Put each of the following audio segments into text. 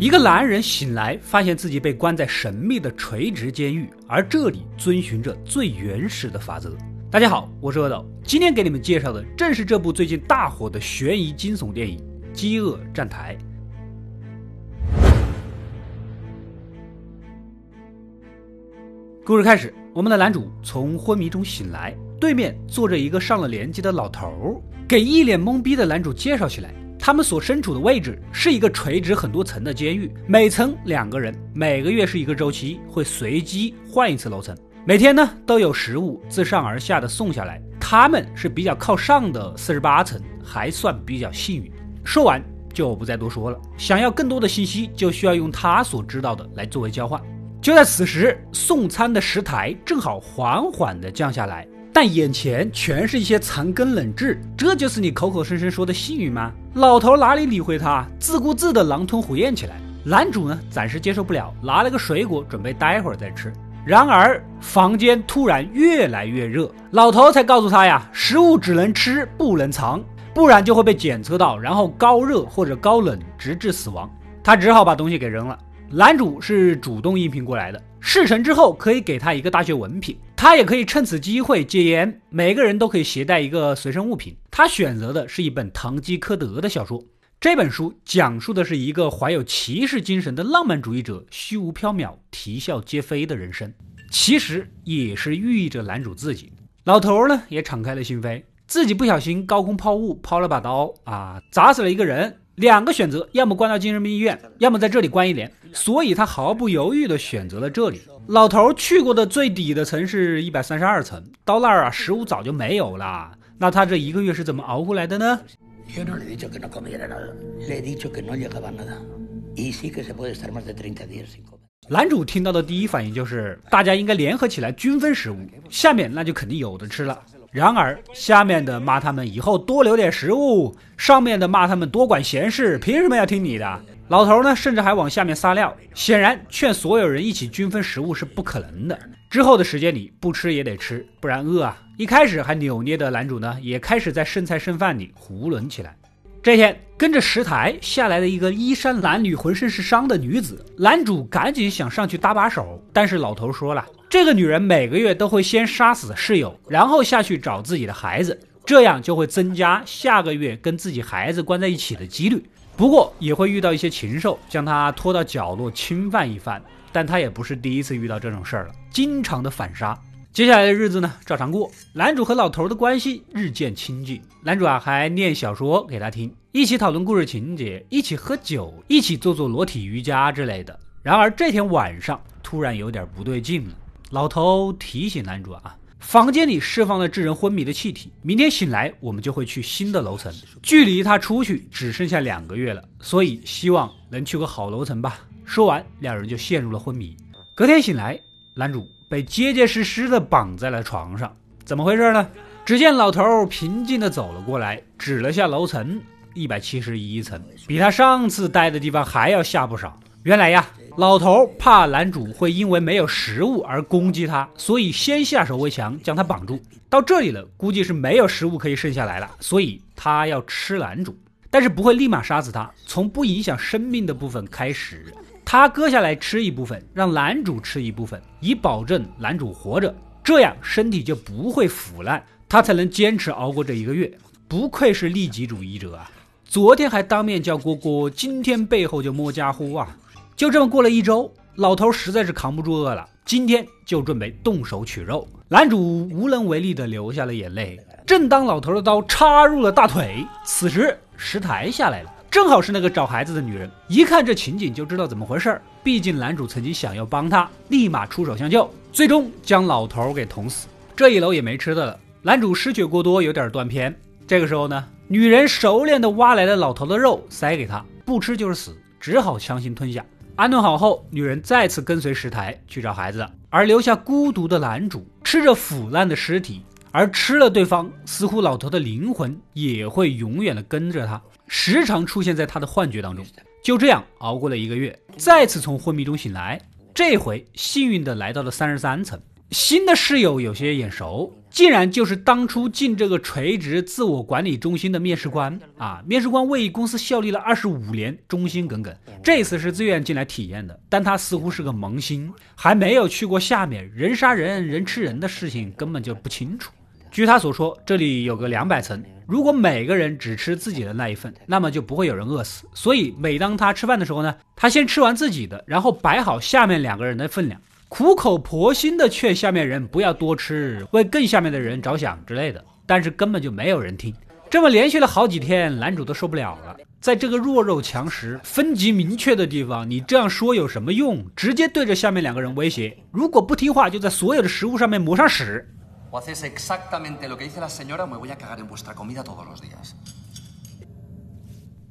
一个男人醒来，发现自己被关在神秘的垂直监狱，而这里遵循着最原始的法则。大家好，我是阿斗，今天给你们介绍的正是这部最近大火的悬疑惊悚电影《饥饿站台》。故事开始，我们的男主从昏迷中醒来，对面坐着一个上了年纪的老头儿，给一脸懵逼的男主介绍起来。他们所身处的位置是一个垂直很多层的监狱，每层两个人，每个月是一个周期，会随机换一次楼层。每天呢都有食物自上而下的送下来。他们是比较靠上的四十八层，还算比较幸运。说完就不再多说了。想要更多的信息，就需要用他所知道的来作为交换。就在此时，送餐的石台正好缓缓地降下来。但眼前全是一些残羹冷炙，这就是你口口声声说的幸运吗？老头哪里理会他，自顾自的狼吞虎咽起来。男主呢，暂时接受不了，拿了个水果准备待会儿再吃。然而房间突然越来越热，老头才告诉他呀，食物只能吃不能藏，不然就会被检测到，然后高热或者高冷直至死亡。他只好把东西给扔了。男主是主动应聘过来的，事成之后可以给他一个大学文凭。他也可以趁此机会戒烟，每个人都可以携带一个随身物品。他选择的是一本堂吉诃德的小说。这本书讲述的是一个怀有骑士精神的浪漫主义者虚无缥缈、啼笑皆非的人生，其实也是寓意着男主自己。老头呢也敞开了心扉，自己不小心高空抛物，抛了把刀啊，砸死了一个人。两个选择，要么关到精神病医院，要么在这里关一年。所以他毫不犹豫地选择了这里。老头去过的最底的层是一百三十二层，到那儿啊，食物早就没有了。那他这一个月是怎么熬过来的呢？男主听到的第一反应就是，大家应该联合起来均分食物，下面那就肯定有的吃了。然而，下面的骂他们以后多留点食物，上面的骂他们多管闲事，凭什么要听你的？老头呢，甚至还往下面撒尿，显然劝所有人一起均分食物是不可能的。之后的时间里，不吃也得吃，不然饿啊！一开始还扭捏的男主呢，也开始在剩菜剩饭里囫囵起来。这天，跟着石台下来的一个衣衫褴褛、浑身是伤的女子，男主赶紧想上去搭把手，但是老头说了。这个女人每个月都会先杀死室友，然后下去找自己的孩子，这样就会增加下个月跟自己孩子关在一起的几率。不过也会遇到一些禽兽，将她拖到角落侵犯一番。但他也不是第一次遇到这种事儿了，经常的反杀。接下来的日子呢，照常过。男主和老头的关系日渐亲近，男主啊还念小说给他听，一起讨论故事情节，一起喝酒，一起做做裸体瑜伽之类的。然而这天晚上突然有点不对劲了。老头提醒男主啊，房间里释放了致人昏迷的气体。明天醒来，我们就会去新的楼层，距离他出去只剩下两个月了，所以希望能去个好楼层吧。说完，两人就陷入了昏迷。隔天醒来，男主被结结实实的绑在了床上。怎么回事呢？只见老头平静的走了过来，指了下楼层，一百七十一层，比他上次待的地方还要下不少。原来呀。老头怕男主会因为没有食物而攻击他，所以先下手为强，将他绑住。到这里了，估计是没有食物可以剩下来了，所以他要吃男主，但是不会立马杀死他，从不影响生命的部分开始，他割下来吃一部分，让男主吃一部分，以保证男主活着，这样身体就不会腐烂，他才能坚持熬过这一个月。不愧是利己主义者啊！昨天还当面叫锅锅，今天背后就摸家伙啊！就这么过了一周，老头实在是扛不住饿了，今天就准备动手取肉。男主无能为力的流下了眼泪。正当老头的刀插入了大腿，此时石台下来了，正好是那个找孩子的女人。一看这情景就知道怎么回事儿，毕竟男主曾经想要帮他，立马出手相救，最终将老头给捅死。这一楼也没吃的了，男主失血过多，有点断片。这个时候呢，女人熟练的挖来了老头的肉塞给他，不吃就是死，只好强行吞下。安顿好后，女人再次跟随石台去找孩子，而留下孤独的男主吃着腐烂的尸体，而吃了对方，似乎老头的灵魂也会永远的跟着他，时常出现在他的幻觉当中。就这样熬过了一个月，再次从昏迷中醒来，这回幸运的来到了三十三层。新的室友有些眼熟，竟然就是当初进这个垂直自我管理中心的面试官啊！面试官为公司效力了二十五年，忠心耿耿。这次是自愿进来体验的，但他似乎是个萌新，还没有去过下面，人杀人、人吃人的事情根本就不清楚。据他所说，这里有个两百层，如果每个人只吃自己的那一份，那么就不会有人饿死。所以每当他吃饭的时候呢，他先吃完自己的，然后摆好下面两个人的分量。苦口婆心的劝下面人不要多吃，为更下面的人着想之类的，但是根本就没有人听。这么连续了好几天，男主都受不了了。在这个弱肉强食、分级明确的地方，你这样说有什么用？直接对着下面两个人威胁，如果不听话，就在所有的食物上面抹上屎。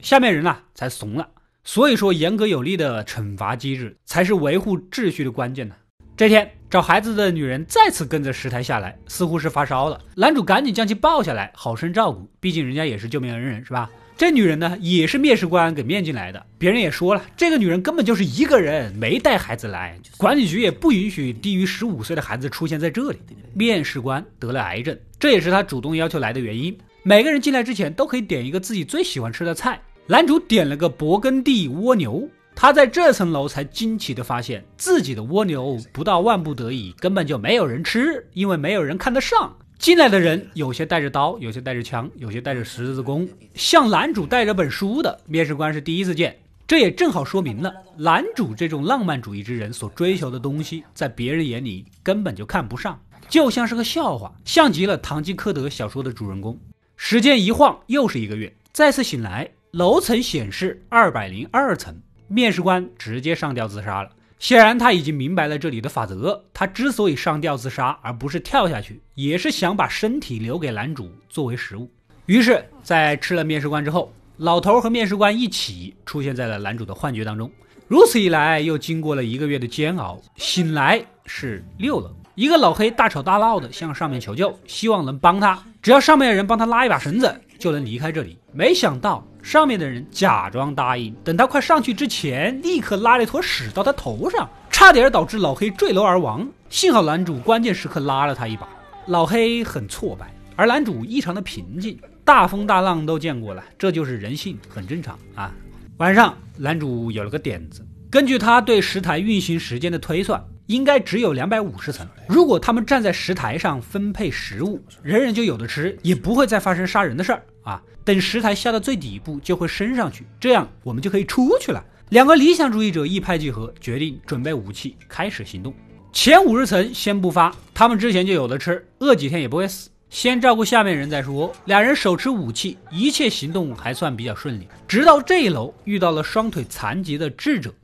下面人啊，才怂了。所以说，严格有力的惩罚机制才是维护秩序的关键呢。这天，找孩子的女人再次跟着石台下来，似乎是发烧了。男主赶紧将其抱下来，好生照顾，毕竟人家也是救命恩人，是吧？这女人呢，也是面试官给面进来的。别人也说了，这个女人根本就是一个人，没带孩子来。管理局也不允许低于十五岁的孩子出现在这里。面试官得了癌症，这也是他主动要求来的原因。每个人进来之前都可以点一个自己最喜欢吃的菜。男主点了个勃艮第蜗牛。他在这层楼才惊奇地发现自己的蜗牛不到万不得已根本就没有人吃，因为没有人看得上。进来的人有些带着刀，有些带着枪，有些带着十字弓，像男主带着本书的面试官是第一次见。这也正好说明了男主这种浪漫主义之人所追求的东西，在别人眼里根本就看不上，就像是个笑话，像极了堂吉诃德小说的主人公。时间一晃又是一个月，再次醒来，楼层显示二百零二层。面试官直接上吊自杀了。显然他已经明白了这里的法则。他之所以上吊自杀，而不是跳下去，也是想把身体留给男主作为食物。于是，在吃了面试官之后，老头和面试官一起出现在了男主的幻觉当中。如此一来，又经过了一个月的煎熬，醒来是六楼。一个老黑大吵大闹的向上面求救，希望能帮他。只要上面的人帮他拉一把绳子，就能离开这里。没想到。上面的人假装答应，等他快上去之前，立刻拉了一坨屎到他头上，差点导致老黑坠楼而亡。幸好男主关键时刻拉了他一把，老黑很挫败，而男主异常的平静。大风大浪都见过了，这就是人性，很正常啊。晚上，男主有了个点子，根据他对石台运行时间的推算，应该只有两百五十层。如果他们站在石台上分配食物，人人就有的吃，也不会再发生杀人的事儿。啊，等石台下到最底部就会升上去，这样我们就可以出去了。两个理想主义者一拍即合，决定准备武器，开始行动。前五十层先不发，他们之前就有的吃，饿几天也不会死。先照顾下面人再说。两人手持武器，一切行动还算比较顺利。直到这一楼遇到了双腿残疾的智者。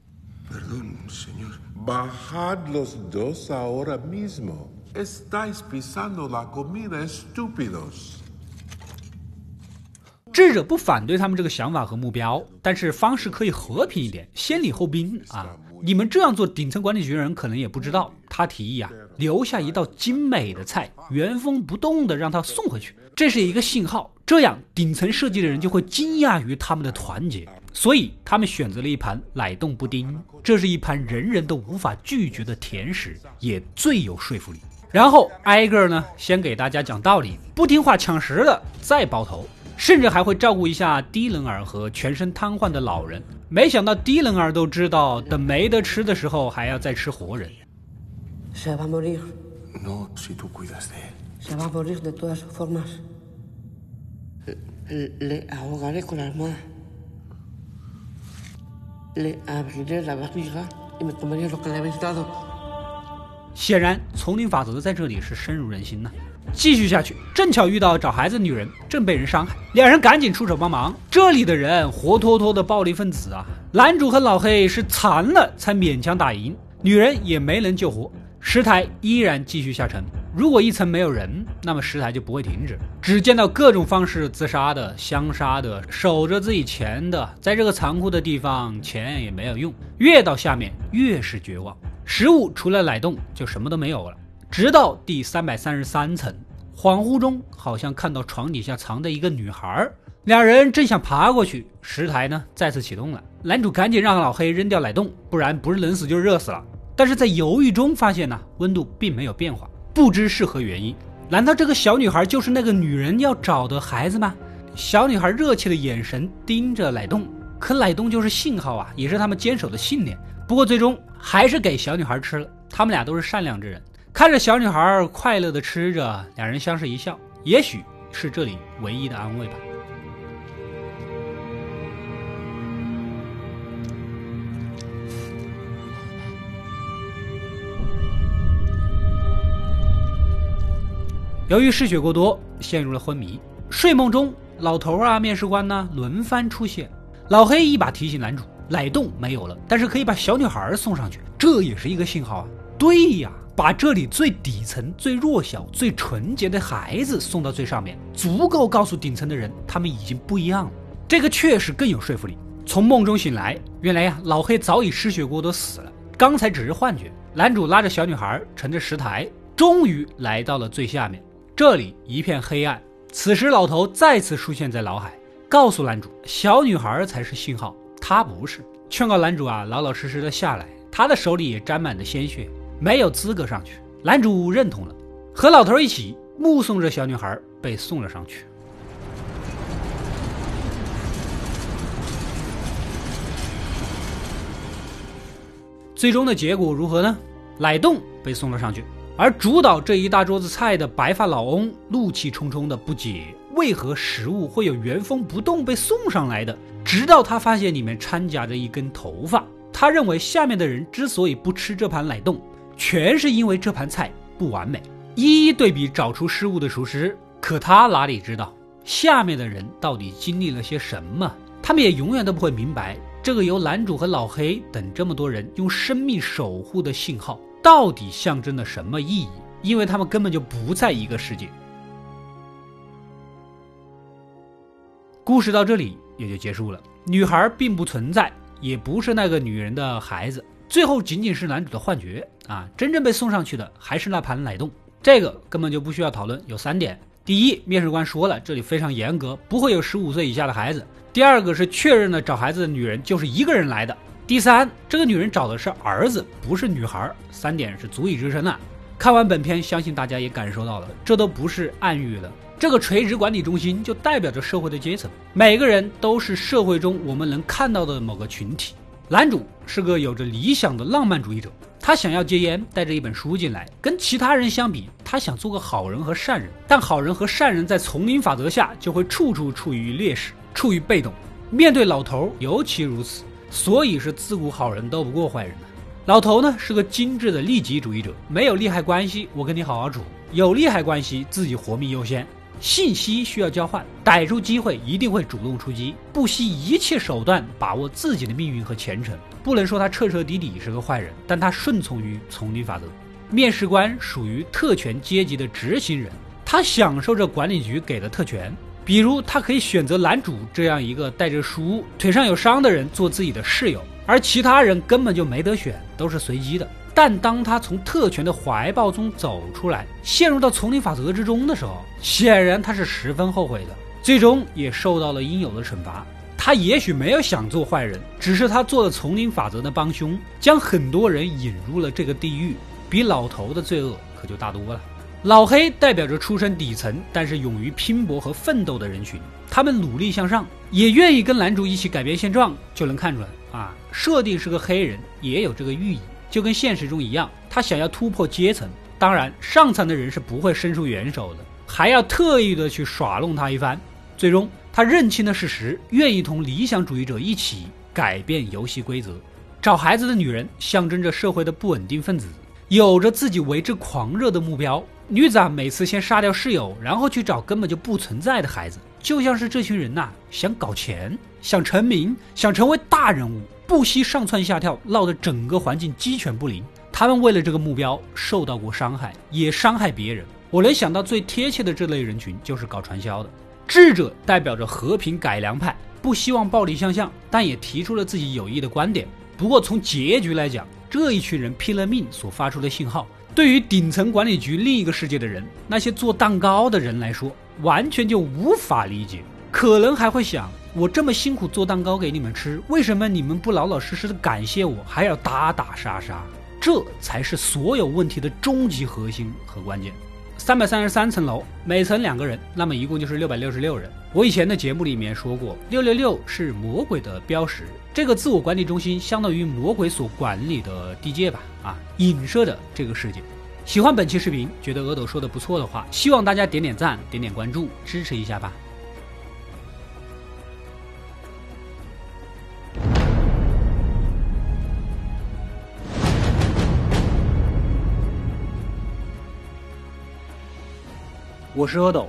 智者不反对他们这个想法和目标，但是方式可以和平一点，先礼后兵啊！你们这样做，顶层管理局的人可能也不知道。他提议啊，留下一道精美的菜，原封不动的让他送回去，这是一个信号。这样顶层设计的人就会惊讶于他们的团结，所以他们选择了一盘奶冻布丁，这是一盘人人都无法拒绝的甜食，也最有说服力。然后挨个呢，先给大家讲道理，不听话抢食的再包头。甚至还会照顾一下低能儿和全身瘫痪的老人。没想到低能儿都知道，等没得吃的时候还要再吃活人。显然，丛林法则在这里是深入人心呐。继续下去，正巧遇到找孩子的女人正被人伤害，两人赶紧出手帮忙。这里的人活脱脱的暴力分子啊！男主和老黑是残了才勉强打赢，女人也没能救活。石台依然继续下沉，如果一层没有人，那么石台就不会停止。只见到各种方式自杀的、相杀的、守着自己钱的，在这个残酷的地方，钱也没有用。越到下面越是绝望，食物除了奶冻就什么都没有了。直到第三百三十三层，恍惚中好像看到床底下藏着一个女孩，两人正想爬过去，石台呢再次启动了。男主赶紧让老黑扔掉奶冻，不然不是冷死就是热死了。但是在犹豫中发现呢，温度并没有变化，不知是何原因。难道这个小女孩就是那个女人要找的孩子吗？小女孩热切的眼神盯着奶冻，可奶冻就是信号啊，也是他们坚守的信念。不过最终还是给小女孩吃了。他们俩都是善良之人，看着小女孩快乐的吃着，两人相视一笑，也许是这里唯一的安慰吧。由于失血过多，陷入了昏迷。睡梦中，老头啊、面试官呢轮番出现。老黑一把提醒男主，奶冻没有了，但是可以把小女孩送上去，这也是一个信号啊。对呀，把这里最底层、最弱小、最纯洁的孩子送到最上面，足够告诉顶层的人，他们已经不一样了。这个确实更有说服力。从梦中醒来，原来呀，老黑早已失血过多死了，刚才只是幻觉。男主拉着小女孩，乘着石台，终于来到了最下面。这里一片黑暗，此时老头再次出现在脑海，告诉男主，小女孩才是信号，他不是。劝告男主啊，老老实实的下来。他的手里也沾满了鲜血，没有资格上去。男主认同了，和老头一起目送着小女孩被送了上去。最终的结果如何呢？奶冻被送了上去。而主导这一大桌子菜的白发老翁怒气冲冲的不解，为何食物会有原封不动被送上来的？直到他发现里面掺杂着一根头发，他认为下面的人之所以不吃这盘奶冻，全是因为这盘菜不完美。一一对比找出失误的厨师，可他哪里知道下面的人到底经历了些什么？他们也永远都不会明白，这个由男主和老黑等这么多人用生命守护的信号。到底象征了什么意义？因为他们根本就不在一个世界。故事到这里也就结束了。女孩并不存在，也不是那个女人的孩子，最后仅仅是男主的幻觉啊！真正被送上去的还是那盘奶冻。这个根本就不需要讨论。有三点：第一，面试官说了，这里非常严格，不会有十五岁以下的孩子；第二个是确认了找孩子的女人就是一个人来的。第三，这个女人找的是儿子，不是女孩。三点是足以支撑的。看完本片，相信大家也感受到了，这都不是暗喻了。这个垂直管理中心就代表着社会的阶层，每个人都是社会中我们能看到的某个群体。男主是个有着理想的浪漫主义者，他想要戒烟，带着一本书进来。跟其他人相比，他想做个好人和善人，但好人和善人在丛林法则下就会处处处于劣势，处于被动。面对老头尤其如此。所以是自古好人斗不过坏人的。老头呢是个精致的利己主义者，没有利害关系，我跟你好好处；有利害关系，自己活命优先。信息需要交换，逮住机会一定会主动出击，不惜一切手段把握自己的命运和前程。不能说他彻彻底底是个坏人，但他顺从于丛林法则。面试官属于特权阶级的执行人，他享受着管理局给的特权。比如，他可以选择男主这样一个带着书、腿上有伤的人做自己的室友，而其他人根本就没得选，都是随机的。但当他从特权的怀抱中走出来，陷入到丛林法则之中的时候，显然他是十分后悔的，最终也受到了应有的惩罚。他也许没有想做坏人，只是他做了丛林法则的帮凶，将很多人引入了这个地狱，比老头的罪恶可就大多了。老黑代表着出身底层，但是勇于拼搏和奋斗的人群。他们努力向上，也愿意跟男主一起改变现状。就能看出来啊，设定是个黑人，也有这个寓意，就跟现实中一样。他想要突破阶层，当然上层的人是不会伸出援手的，还要特意的去耍弄他一番。最终，他认清了事实，愿意同理想主义者一起改变游戏规则。找孩子的女人象征着社会的不稳定分子，有着自己为之狂热的目标。女子啊，每次先杀掉室友，然后去找根本就不存在的孩子，就像是这群人呐，想搞钱，想成名，想成为大人物，不惜上蹿下跳，闹得整个环境鸡犬不宁。他们为了这个目标受到过伤害，也伤害别人。我能想到最贴切的这类人群，就是搞传销的。智者代表着和平改良派，不希望暴力相向，但也提出了自己有益的观点。不过从结局来讲，这一群人拼了命所发出的信号。对于顶层管理局另一个世界的人，那些做蛋糕的人来说，完全就无法理解。可能还会想：我这么辛苦做蛋糕给你们吃，为什么你们不老老实实的感谢我，还要打打杀杀？这才是所有问题的终极核心和关键。三百三十三层楼，每层两个人，那么一共就是六百六十六人。我以前的节目里面说过，六六六是魔鬼的标识，这个自我管理中心相当于魔鬼所管理的地界吧？啊，影射的这个世界。喜欢本期视频，觉得阿斗说的不错的话，希望大家点点赞，点点关注，支持一下吧。我是阿斗，